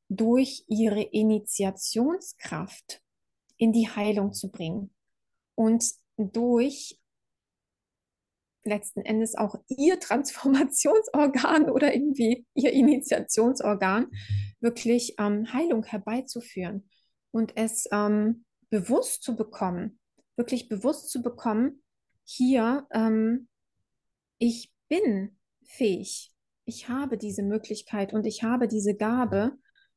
durch ihre Initiationskraft in die Heilung zu bringen und durch letzten Endes auch ihr Transformationsorgan oder irgendwie ihr Initiationsorgan wirklich ähm, Heilung herbeizuführen und es ähm, bewusst zu bekommen, wirklich bewusst zu bekommen, hier, ähm, ich bin fähig, ich habe diese Möglichkeit und ich habe diese Gabe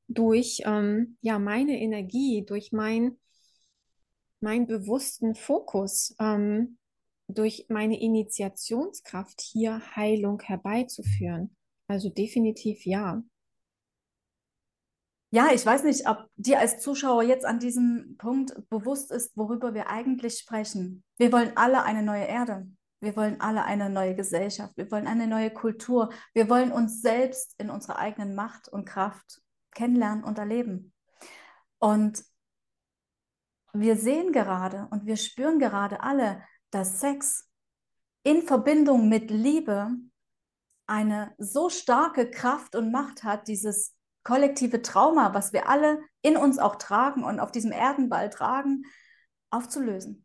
durch ähm, ja meine Energie, durch mein meinen bewussten Fokus, ähm, durch meine Initiationskraft hier Heilung herbeizuführen. Also definitiv ja. Ja, ich weiß nicht, ob dir als Zuschauer jetzt an diesem Punkt bewusst ist, worüber wir eigentlich sprechen. Wir wollen alle eine neue Erde. Wir wollen alle eine neue Gesellschaft. Wir wollen eine neue Kultur. Wir wollen uns selbst in unserer eigenen Macht und Kraft kennenlernen und erleben. Und wir sehen gerade und wir spüren gerade alle, dass Sex in Verbindung mit Liebe eine so starke Kraft und Macht hat, dieses kollektive Trauma, was wir alle in uns auch tragen und auf diesem Erdenball tragen, aufzulösen.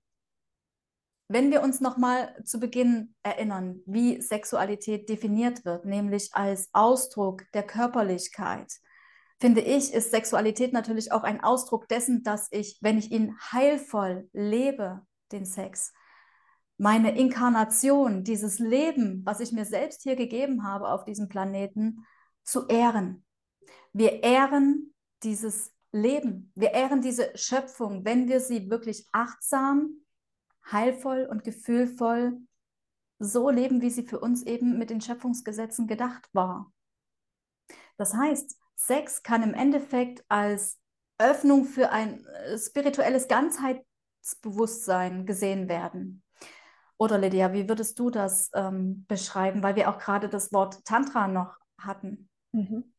Wenn wir uns nochmal zu Beginn erinnern, wie Sexualität definiert wird, nämlich als Ausdruck der Körperlichkeit, finde ich, ist Sexualität natürlich auch ein Ausdruck dessen, dass ich, wenn ich ihn heilvoll lebe, den Sex, meine Inkarnation, dieses Leben, was ich mir selbst hier gegeben habe auf diesem Planeten, zu ehren. Wir ehren dieses Leben, wir ehren diese Schöpfung, wenn wir sie wirklich achtsam, heilvoll und gefühlvoll so leben, wie sie für uns eben mit den Schöpfungsgesetzen gedacht war. Das heißt, Sex kann im Endeffekt als Öffnung für ein äh, spirituelles Ganzheitsbewusstsein gesehen werden. Oder Lydia, wie würdest du das ähm, beschreiben? Weil wir auch gerade das Wort Tantra noch hatten. Mhm.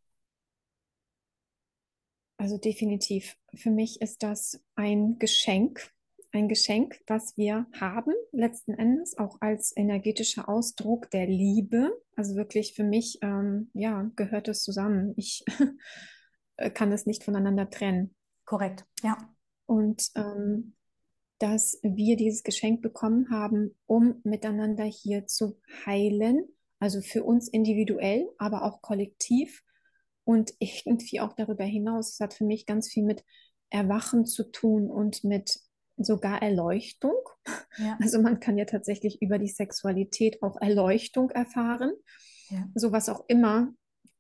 Also definitiv. Für mich ist das ein Geschenk, ein Geschenk, was wir haben, letzten Endes auch als energetischer Ausdruck der Liebe. Also wirklich für mich, ähm, ja, gehört es zusammen. Ich *laughs* kann es nicht voneinander trennen. Korrekt, ja. Und ähm, dass wir dieses Geschenk bekommen haben, um miteinander hier zu heilen, also für uns individuell, aber auch kollektiv und *laughs* irgendwie auch darüber hinaus. Es hat für mich ganz viel mit Erwachen zu tun und mit sogar Erleuchtung. Ja. Also man kann ja tatsächlich über die Sexualität auch Erleuchtung erfahren. Ja. So was auch immer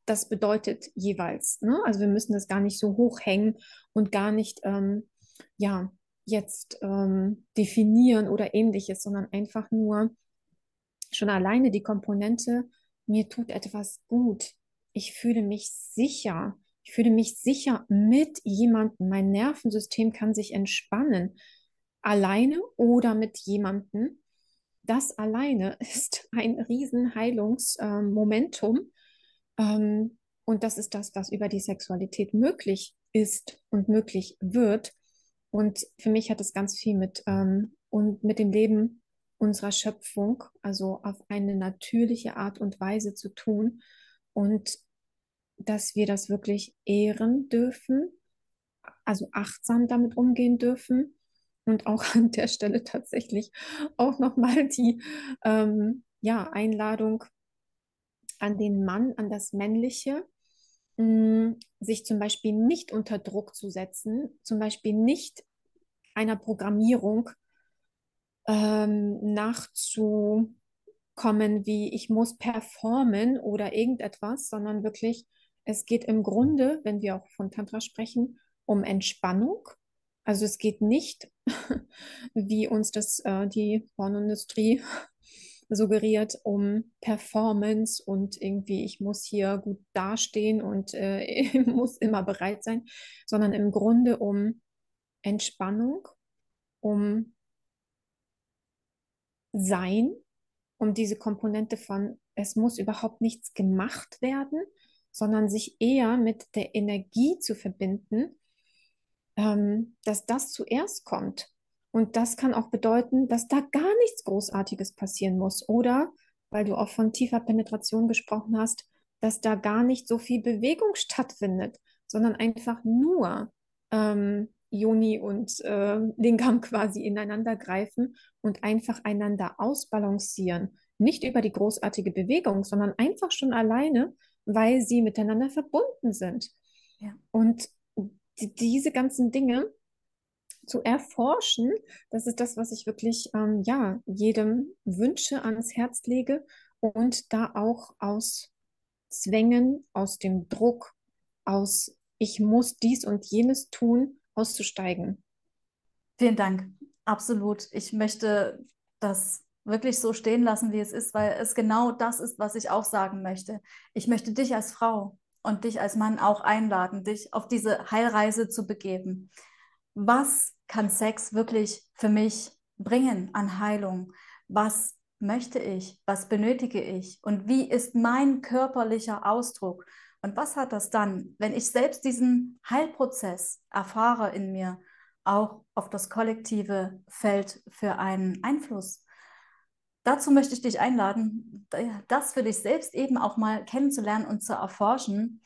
das bedeutet jeweils. Ne? Also wir müssen das gar nicht so hochhängen und gar nicht, ähm, ja, jetzt ähm, definieren oder ähnliches, sondern einfach nur schon alleine die Komponente, mir tut etwas gut. Ich fühle mich sicher. Ich fühle mich sicher mit jemandem. Mein Nervensystem kann sich entspannen. Alleine oder mit jemandem. Das alleine *laughs* ist ein riesen Heilungsmomentum. Ähm, und das ist das, was über die Sexualität möglich ist und möglich wird. Und für mich hat es ganz viel mit, ähm, und mit dem Leben unserer Schöpfung, also auf eine natürliche Art und Weise zu tun. Und dass wir das wirklich ehren dürfen, also achtsam damit umgehen dürfen und auch an der Stelle tatsächlich auch nochmal die ähm, ja, Einladung an den Mann, an das Männliche, mh, mm, sich zum Beispiel nicht unter Druck zu setzen, zum Beispiel nicht einer Programmierung ähm, nachzukommen, wie ich muss performen oder irgendetwas, sondern wirklich es geht im Grunde, wenn wir auch von Tantra sprechen, um Entspannung. Also es geht nicht, *laughs* wie uns das äh, die Pornindustrie *laughs* suggeriert, um Performance und irgendwie, ich muss hier gut dastehen und äh, *laughs* muss immer bereit sein, sondern im Grunde um Entspannung, um Sein, um diese Komponente von, es muss überhaupt nichts gemacht werden, sondern sich eher mit der Energie zu verbinden, ähm, dass das zuerst kommt. Und das kann auch bedeuten, dass da gar nichts Großartiges passieren muss. Oder, weil du auch von tiefer Penetration gesprochen hast, dass da gar nicht so viel Bewegung stattfindet, sondern einfach nur ähm, Joni und äh, Lingam *laughs* quasi ineinander greifen und einfach einander ausbalancieren. Nicht über die großartige Bewegung, sondern einfach schon alleine weil sie miteinander verbunden sind. Ja. Und diese ganzen Dinge zu erforschen, das ist das, was ich wirklich ähm, ja, jedem wünsche, ans Herz lege und da auch aus Zwängen, aus dem Druck, aus ich muss dies und jenes tun, auszusteigen. Vielen Dank. Absolut. Ich möchte das wirklich so stehen lassen, wie es ist, weil es genau das ist, was ich auch sagen möchte. Ich möchte dich als Frau und dich als Mann auch einladen, dich auf diese Heilreise zu begeben. Was kann Sex wirklich für mich bringen an Heilung? Was möchte ich? Was benötige ich? Und wie ist mein körperlicher Ausdruck? Und was hat das dann, wenn ich selbst diesen Heilprozess erfahre in mir, auch auf das kollektive Feld für einen Einfluss? Dazu möchte ich dich einladen, das für dich selbst eben auch mal kennenzulernen und zu erforschen.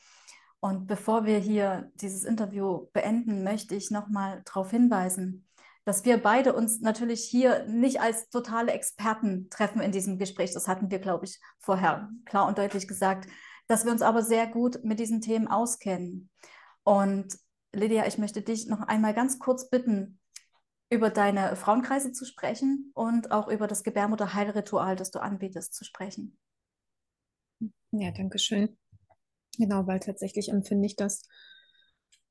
Und bevor wir hier dieses Interview beenden, möchte ich nochmal darauf hinweisen, dass wir beide uns natürlich hier nicht als totale Experten treffen in diesem Gespräch. Das hatten wir, glaube ich, vorher klar und deutlich gesagt, dass wir uns aber sehr gut mit diesen Themen auskennen. Und Lydia, ich möchte dich noch einmal ganz kurz bitten, über deine Frauenkreise zu sprechen und auch über das Gebärmutterheilritual, das du anbietest, zu sprechen. Ja, danke schön. Genau, weil tatsächlich empfinde ich das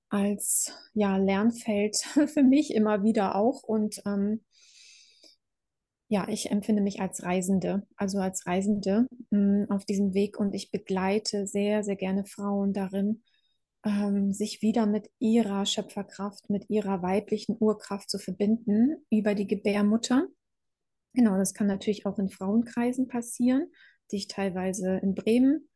als ja, Lernfeld *laughs* für mich immer wieder auch. Und ähm, ja, ich empfinde mich als Reisende, also als Reisende mh, hm, auf diesem Weg und ich begleite sehr, sehr gerne Frauen darin, ähm, sich wieder mit ihrer Schöpferkraft, mit ihrer weiblichen Urkraft zu verbinden über die Gebärmutter. Genau, das kann natürlich auch in Frauenkreisen passieren, die ich teilweise in Bremen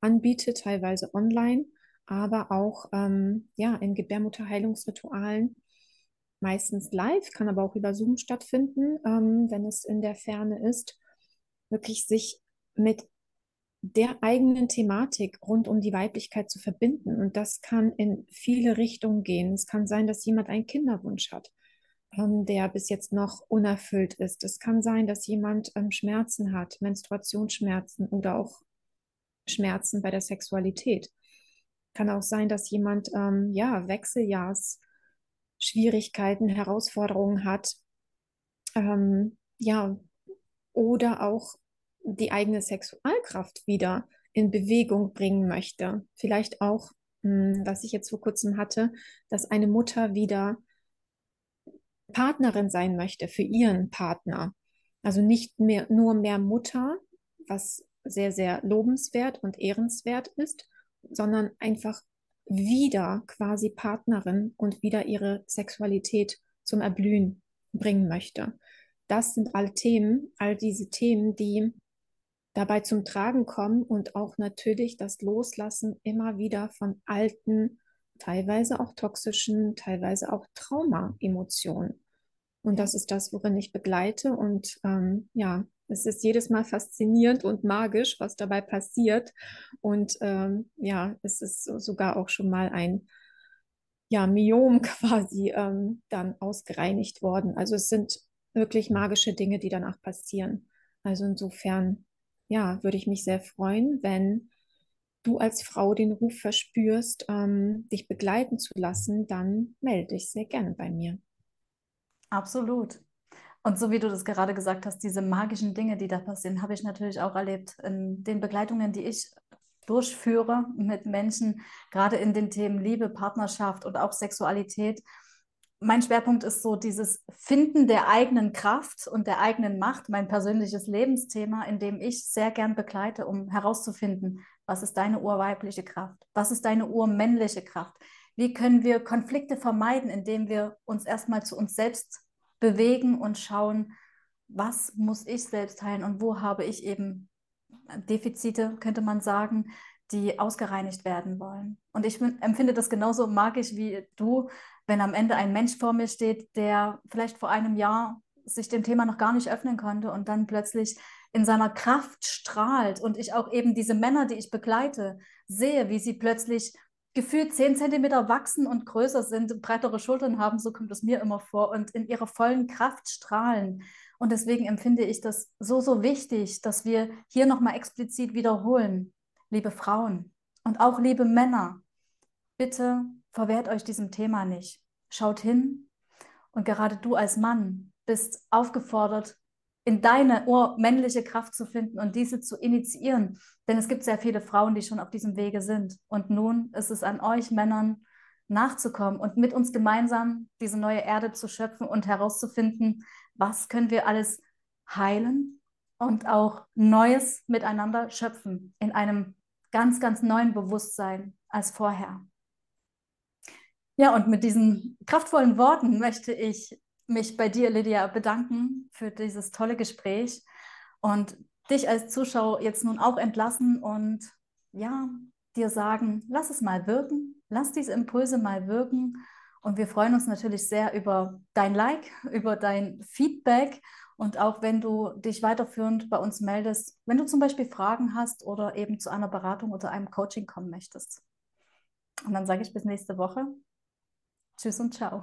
anbiete, teilweise online, aber auch ähm, ja, in Gebärmutterheilungsritualen, meistens live, kann aber auch über Zoom stattfinden, ähm, wenn es in der Ferne ist, wirklich sich mit der eigenen Thematik rund um die Weiblichkeit zu verbinden. Und das kann in viele Richtungen gehen. Es kann sein, dass jemand einen Kinderwunsch hat, ähm, der bis jetzt noch unerfüllt ist. Es kann sein, dass jemand ähm, Schmerzen hat, Menstruationsschmerzen oder auch Schmerzen bei der Sexualität. Kann auch sein, dass jemand ähm, ja Wechseljahrs Herausforderungen hat. Ähm, ja, oder auch die eigene Sexualkraft wieder in Bewegung bringen möchte. Vielleicht auch, hm, was ich jetzt vor kurzem hatte, dass eine Mutter wieder Partnerin sein möchte für ihren Partner. Also nicht mehr nur mehr Mutter, was sehr, sehr lobenswert und ehrenswert ist, sondern einfach wieder quasi Partnerin und wieder ihre Sexualität zum Erblühen bringen möchte. Das sind all Themen, all diese Themen, die dabei zum Tragen kommen und auch natürlich das Loslassen immer wieder von alten, teilweise auch toxischen, teilweise auch Trauma-Emotionen. Und das ist das, worin ich begleite. Und ähm, ja, es ist jedes Mal faszinierend und magisch, was dabei passiert. Und ähm, ja, es ist sogar auch schon mal ein ja, Myom *laughs* quasi ähm, dann ausgereinigt worden. Also es sind wirklich magische Dinge, die danach passieren. Also insofern, ja, würde ich mich sehr freuen, wenn du als Frau den Ruf verspürst, ähm, dich begleiten zu lassen, dann melde dich sehr gerne bei mir. Absolut. Und so wie du das gerade gesagt hast, diese magischen Dinge, die da passieren, habe ich natürlich auch erlebt in den Begleitungen, die ich durchführe mit Menschen, gerade in den Themen Liebe, Partnerschaft und auch Sexualität. Mein Schwerpunkt ist so dieses Finden der eigenen Kraft und der eigenen Macht, mein persönliches Lebensthema, in dem ich sehr gern begleite, um herauszufinden, was ist deine urweibliche Kraft, was ist deine urmännliche Kraft, wie können wir Konflikte vermeiden, indem wir uns erstmal zu uns selbst bewegen und schauen, was muss ich selbst heilen und wo habe ich eben Defizite, könnte man sagen, die ausgereinigt werden wollen. Und ich empfinde das genauso magisch wie du, wenn am Ende ein Mensch vor mir steht, der vielleicht vor einem Jahr sich dem Thema noch gar nicht öffnen konnte und dann plötzlich in seiner Kraft strahlt und ich auch eben diese Männer, die ich begleite, sehe, wie sie plötzlich gefühlt zehn Zentimeter wachsen und größer sind, breitere Schultern haben, so kommt es mir immer vor, und in ihrer vollen Kraft strahlen. Und deswegen empfinde ich das so, so wichtig, dass wir hier nochmal explizit wiederholen, liebe Frauen und auch liebe Männer, bitte verwehrt euch diesem Thema nicht. Schaut hin und gerade du als Mann bist aufgefordert, in deine männliche Kraft zu finden und diese zu initiieren. Denn es gibt sehr viele Frauen, die schon auf diesem Wege sind. Und nun ist es an euch Männern nachzukommen und mit uns gemeinsam diese neue Erde zu schöpfen und herauszufinden, was können wir alles heilen und auch Neues miteinander schöpfen in einem ganz, ganz neuen Bewusstsein als vorher. Ja, und mit diesen kraftvollen Worten möchte ich mich bei dir, Lydia, bedanken für dieses tolle Gespräch und dich als Zuschauer jetzt nun auch entlassen und ja, dir sagen, lass es mal wirken, lass diese Impulse mal wirken. Und wir freuen uns natürlich sehr über dein Like, über dein Feedback und auch wenn du dich weiterführend bei uns meldest, wenn du zum Beispiel Fragen hast oder eben zu einer Beratung oder einem Coaching kommen möchtest. Und dann sage ich bis nächste Woche. Tschüss und ciao.